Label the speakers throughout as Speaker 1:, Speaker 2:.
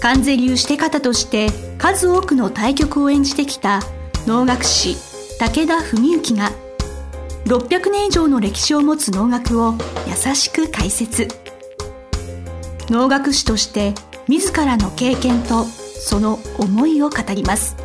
Speaker 1: 関税流して方として数多くの対局を演じてきた能楽師武田文幸が600年以上の歴史を持つ能楽を優しく解説。能楽師として自らの経験とその思いを語ります。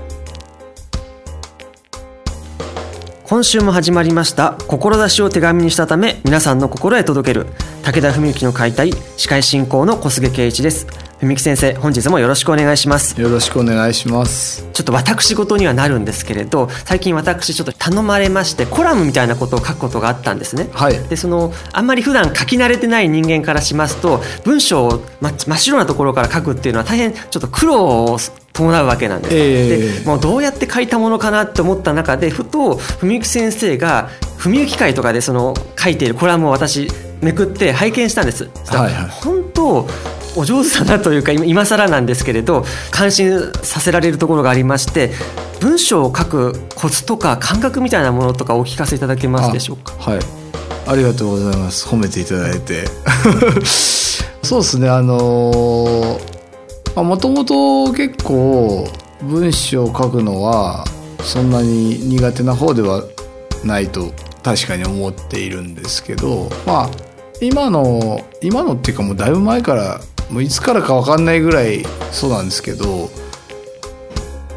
Speaker 2: 今週も始まりました志を手紙にしたため皆さんの心へ届ける武田文幸の解体司会進行の小菅圭一です。文木先生本日もよろしくお願いします。
Speaker 3: よろしくお願いします。
Speaker 2: ちょっと私事にはなるんですけれど最近私ちょっと頼まれましてコラムみたいなことを書くことがあったんですね、
Speaker 3: はい、
Speaker 2: でそのあんまり普段書き慣れてない人間からしますと文章を真っ白なところから書くっていうのは大変ちょっと苦労を伴うわけなんです、えー、でもうどうやって書いたものかなって思った中でふと文幸先生が文幸会とかでその書いているコラムを私めくって拝見したんです、はいはい、本当お上手だなというか今更なんですけれど感心させられるところがありまして文章を書くコツとか感覚みたいなものとかお聞かせいただけますでしょうか？
Speaker 3: はい。ありがとうございます。褒めていただいて。そうですね。あのもともと結構文章を書くのはそんなに苦手な方ではないと確かに思っているんですけどまあ今の今のっていうかもうだいぶ前からもういつからか分かんないぐらいそうなんですけど、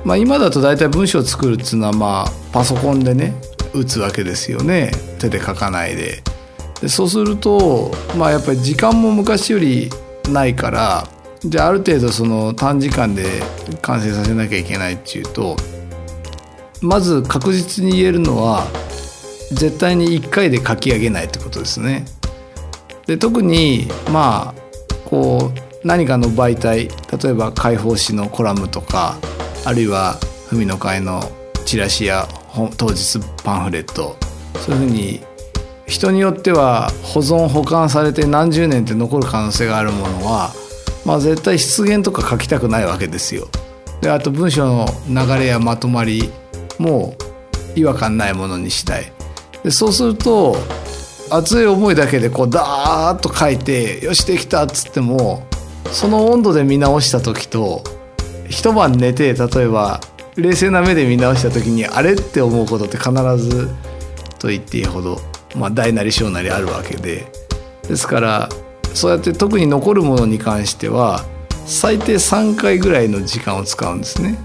Speaker 3: まあ、今だと大体文章を作るっていうのはまあパソコンでね打つわけですよね手で書かないででそうするとまあやっぱり時間も昔よりないからじゃあある程度その短時間で完成させなきゃいけないっていうとまず確実に言えるのは絶対に1回で書き上げないってことですね。で特にまあこう何かの媒体例えば解放誌のコラムとかあるいは文の会のチラシや当日パンフレットそういうふうに人によっては保存保管されて何十年って残る可能性があるものは、まあ、絶対出現とか書きたくないわけですよ。であと文章の流れやまとまりも違和感ないものにしたい。でそうすると熱い思いだけでこうダーッと書いてよしできたっつってもその温度で見直した時と一晩寝て例えば冷静な目で見直した時にあれって思うことって必ずと言っていいほど、まあ、大なり小なりあるわけで。ですからそうやって特に残るものに関しては最低3回ぐらいの時間を使うんですね。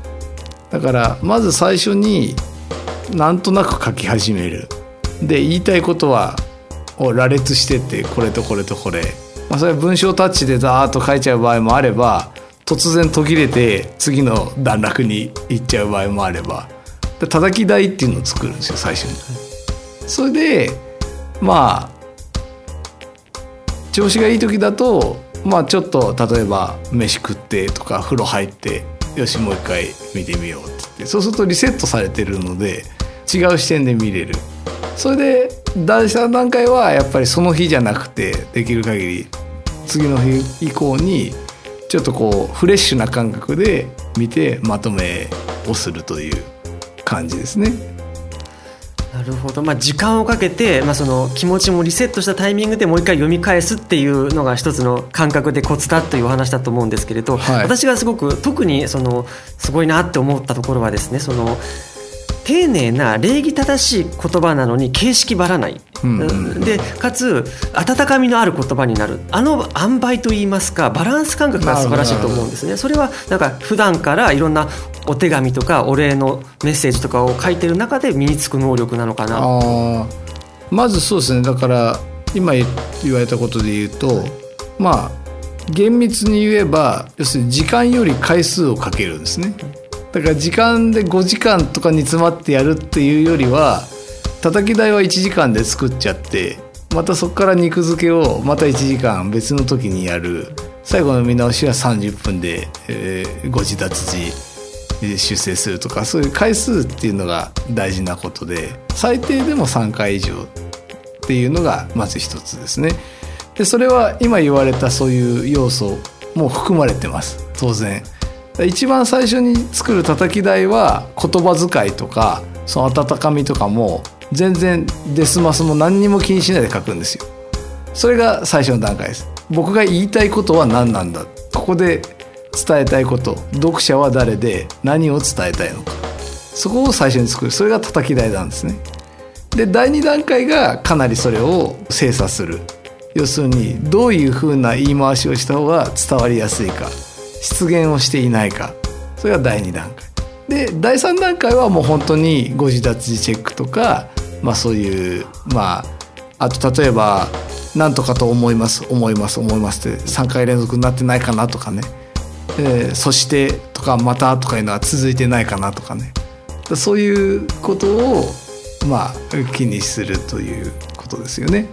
Speaker 3: だからまず最初になんとなく書き始める。で言いたいことは羅列してってこれとこれとこれ。まあ、それは文章タッチでザーッと書いちゃう場合もあれば突然途切れて次の段落に行っちゃう場合もあればで叩き台っていうのを作るんですよ最初に。それでまあ調子がいい時だとまあちょっと例えば飯食ってとか風呂入ってよしもう一回見てみようってってそうするとリセットされてるので違う視点で見れる。それで第3段階はやっぱりその日じゃなくてできる限り次の日以降にちょっとこうフレッシュな感覚で見てまとめをするという感じですね。
Speaker 2: なるほど、まあ、時間をかけて、まあ、その気持ちもリセットしたタイミングでもう一回読み返すっていうのが一つの感覚でコツだというお話だと思うんですけれど、はい、私がすごく特にそのすごいなって思ったところはですねその丁寧な礼儀正しい言葉なのに形式ばらない、うん。うん、でかつ温かみのある言葉になる。あの塩梅といいますかバランス感覚が素晴らしいと思うんですね。それはなんか普段からいろんなお手紙とかお礼のメッセージとかを書いてる中で身につく能力なのかな。
Speaker 3: まずそうですね。だから今言われたことで言うとまあ厳密に言えば要するに時間より回数をかけるんですね。だから時間で5時間とか煮詰まってやるっていうよりは叩き台は1時間で作っちゃってまたそこから肉付けをまた1時間別の時にやる最後の見直しは30分で、えー、ご自立ち修正するとかそういう回数っていうのが大事なことで最低でも3回以上っていうのがまず一つですね。でそれは今言われたそういう要素も含まれてます当然。一番最初に作る叩き台は言葉遣いとかその温かみとかも全然デスマスも何にも気にしないで書くんですよ。それが最初の段階です。僕が言いたいことは何なんだ。ここで伝えたいこと。読者は誰で何を伝えたいのか。そこを最初に作る。それが叩き台なんですね。で第2段階がかなりそれを精査する。要するにどういうふうな言い回しをした方が伝わりやすいか。出現をしていないか。それが第2段階。で第3段階はもう本当に誤字脱字チェックとか、まあ、そういうまああと例えば「なんとかと思います思います思います」って3回連続になってないかなとかね「えー、そして」とか「また」とかいうのは続いてないかなとかね。そういうことをまあ気にするということですよね。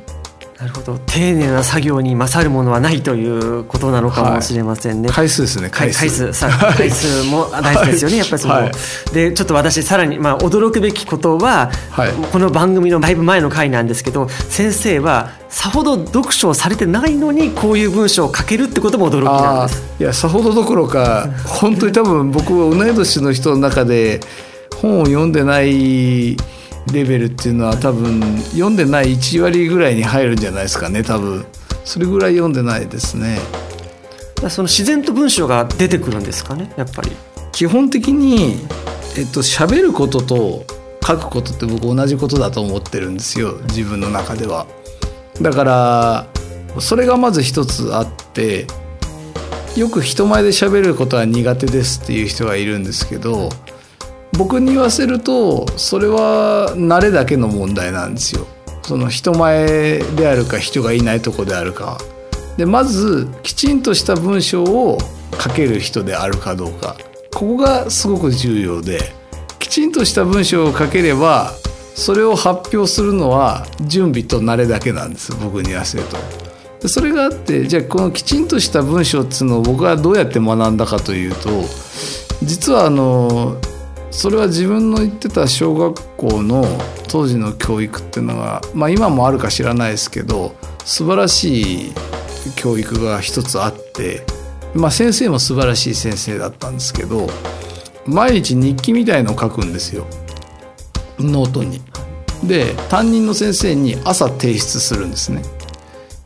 Speaker 2: なるほど。丁寧な作業に勝るものはないということなのかもしれませんね。
Speaker 3: はい、回数ですね
Speaker 2: 回数。回数。も大事ですよね、やっぱりその、はい、でちょっと私さらに、まあ、驚くべきことは、はい、この番組のだいぶ前の回なんですけど先生はさほど読書をされてないのにこういう文章を書けるってことも驚きなんです。
Speaker 3: いやさほどどころか本当に多分僕は同い年の人の中で本を読んでないレベルっていうのは多分読んでない1割ぐらいに入るんじゃないですかね多分。それぐらい読んでないですね。
Speaker 2: その自然と文章が出てくるんですかねやっぱり。
Speaker 3: 基本的にえっと喋ることと書くことって僕同じことだと思ってるんですよ自分の中では。だからそれがまず一つあってよく人前で喋ることは苦手ですっていう人がいるんですけど僕に言わせるとそれは慣れだけの問題なんですよ。その人前であるか人がいないとこであるか。でまずきちんとした文章を書ける人であるかどうかここがすごく重要できちんとした文章を書ければそれを発表するのは準備と慣れだけなんです僕に言わせると。でそれがあってじゃあこのきちんとした文章っつうのを僕はどうやって学んだかというと実はあのそれは自分の行ってた小学校の当時の教育っていうのが、まあ、今もあるか知らないですけど素晴らしい教育が一つあって、まあ、先生も素晴らしい先生だったんですけど毎日日記みたいのを書くんですよノートに。で担任の先生に朝提出するんですね。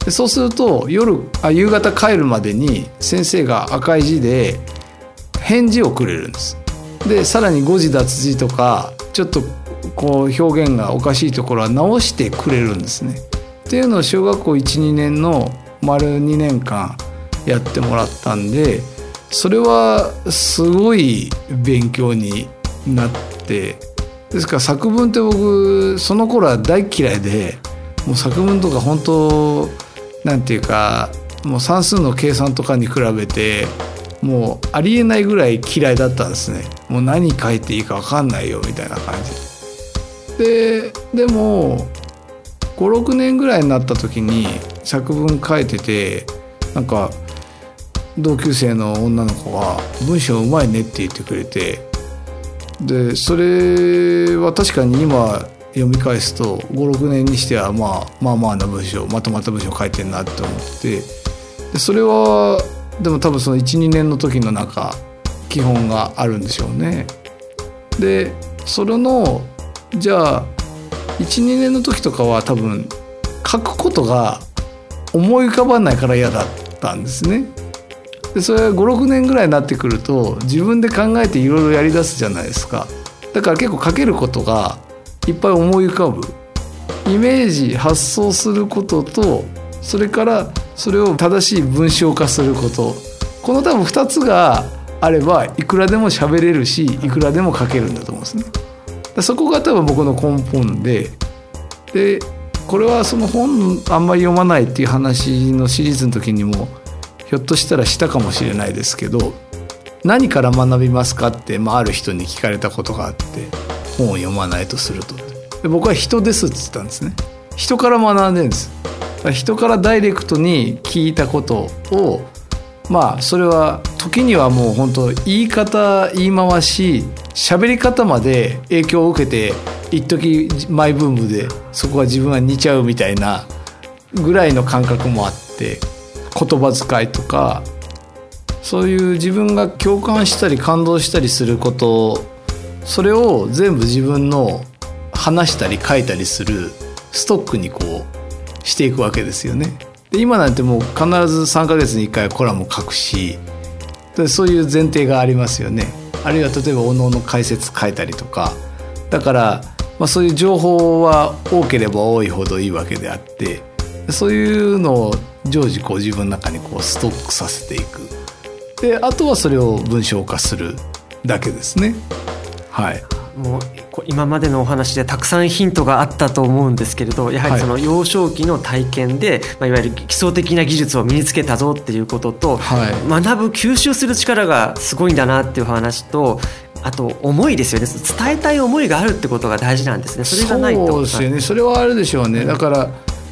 Speaker 3: でそうすると夜あ夕方帰るまでに先生が赤い字で返事をくれるんです。でさらに誤字脱字とかちょっとこう表現がおかしいところは直してくれるんですね。っていうのを小学校12年の丸2年間やってもらったんでそれはすごい勉強になってですから作文って僕その頃は大嫌いでもう作文とか本当なんていうかもう算数の計算とかに比べてもうありえないぐらい嫌いだったんですね。もう何書いていいか分かんないよみたいな感じ。ででも56年ぐらいになった時に作文書いててなんか同級生の女の子が「文章うまいね」って言ってくれてでそれは確かに今読み返すと56年にしてはまあまあまあな文章まとまった文章書いてんなって思ってでそれはでも多分その12年の時の中基本があるんでしょうね。でそれのじゃあ12年の時とかは多分書くことが思い浮かばないから嫌だったんですね。でそれは56年ぐらいになってくると自分で考えていろいろやりだすじゃないですか。だから結構書けることがいっぱい思い浮かぶ。イメージ発想することとそれからそれを正しい文章化すること。この多分2つがあればいくらでも喋れるしいくらでも書けるんだと思うんですね。そこが多分僕の根本ででこれはその本あんまり読まないっていう話のシリーズの時にもひょっとしたらしたかもしれないですけど何から学びますかって、まあ、ある人に聞かれたことがあって本を読まないとすると。で僕は人ですって言ったんですね。人から学んでるんです。人からダイレクトに聞いたことをまあそれは時にはもう本当言い方言い回し喋り方まで影響を受けて一時マイブームでそこは自分は似ちゃうみたいなぐらいの感覚もあって言葉遣いとかそういう自分が共感したり感動したりすることそれを全部自分の話したり書いたりするストックにこうしていくわけですよね。で今なんてもう必ず3ヶ月に1回コラム書くしそういう前提がありますよね。あるいは例えばおのおの解説書いたりとかだから、まあ、そういう情報は多ければ多いほどいいわけであってそういうのを常時こう自分の中にこうストックさせていくであとはそれを文章化するだけですねはい
Speaker 2: もう今までのお話でたくさんヒントがあったと思うんですけれどやはりその幼少期の体験で、まあ、いわゆる基礎的な技術を身につけたぞっていうことと、はい、学ぶ吸収する力がすごいんだなっていう話とあと思いですよね。伝えたい思いがあるってことが大事なんですね。それがないと。
Speaker 3: そうですよね。それはあるでしょうね。だから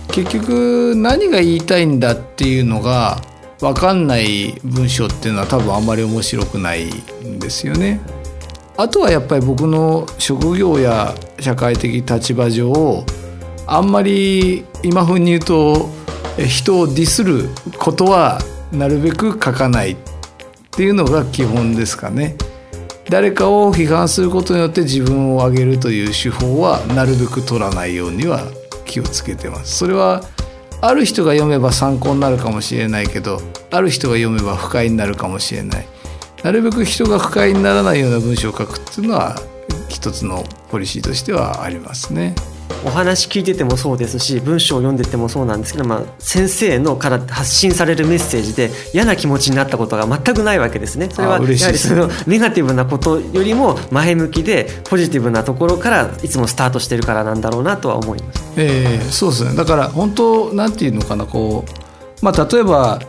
Speaker 3: 結局何が言いたいんだっていうのが分かんない文章っていうのは多分あんまり面白くないんですよね。あとはやっぱり僕の職業や社会的立場上あんまり今風に言うと人をディスることはなるべく書かないっていうのが基本ですかね。誰かを批判することによって自分を上げるという手法はなるべく取らないようには気をつけてます。それはある人が読めば参考になるかもしれないけどある人が読めば不快になるかもしれないなるべく人が不快にならないような文章を書くっていうのは一つのポリシーとしてはありますね。
Speaker 2: お話聞いててもそうですし文章を読んでてもそうなんですけど、まあ、先生のから発信されるメッセージで嫌な気持ちになったことが全くないわけですねそれはやはりそのネガティブなことよりも前向きでポジティブなところからいつもスタートしてるからなんだろうなとは思います。
Speaker 3: えー、そうですねだから本当なんていうのかなこう、まあ、例えば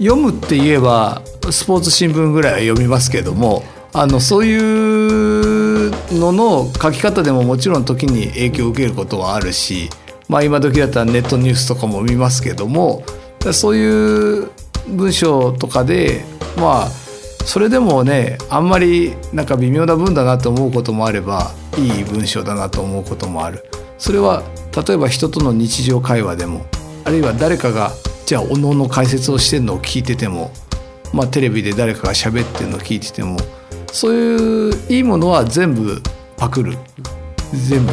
Speaker 3: 読むって言えばスポーツ新聞ぐらいは読みますけどもあのそういうのの書き方でももちろん時に影響を受けることはあるし、まあ、今時だったらネットニュースとかも見ますけどもそういう文章とかでまあそれでもねあんまりなんか微妙な文だなと思うこともあればいい文章だなと思うこともある。それは例えば人との日常会話でもあるいは誰かがじゃあおのおの解説をしてるのを聞いてても、まあ、テレビで誰かが喋ってるのを聞いててもそういういいものは全部パクる全部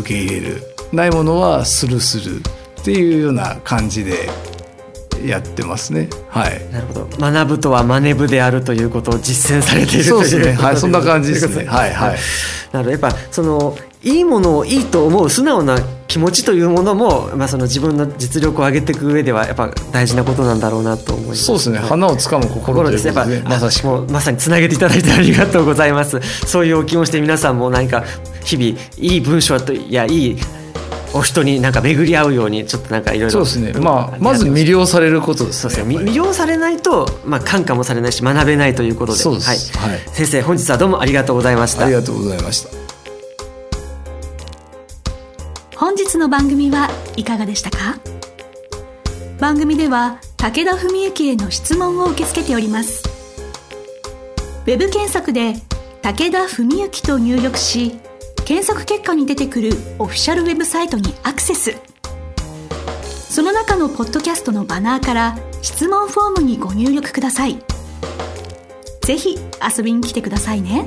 Speaker 3: 受け入れるないものはスルーするっていうような感じでやってますね。はい。
Speaker 2: なるほど。学ぶとは真似部であるということを実践されている
Speaker 3: そうですね。はい、そんな感じですね。はいはい。
Speaker 2: なるほど。やっぱそのいいものをいいと思う素直な気持ちというものも、まあ、その自分の実力を上げていく上ではやっぱ大事なことなんだろうなと思います。
Speaker 3: そうですね。花をつかむ心で。すね。やっ
Speaker 2: ぱまさしもまさにつなげていただいてありがとうございます。そういうお気持ちで皆さんも何か日々いい文章といやいいお人になんか巡り合うようにちょっとなんかいろいろ
Speaker 3: そうですね。まあまず魅了されることです、
Speaker 2: ね、そうですね。魅了されないと、まあ、感化もされないし学べないということで。
Speaker 3: そうです、
Speaker 2: はい、はい、先生本日はどうもありがとうございました。
Speaker 3: ありがとうございました
Speaker 1: の番組はいかがでしたか？番組では武田文幸への質問を受け付けております。ウェブ検索で「武田文幸」と入力し検索結果に出てくるオフィシャルウェブサイトにアクセス。その中のポッドキャストのバナーから質問フォームにご入力ください。ぜひ遊びに来てくださいね。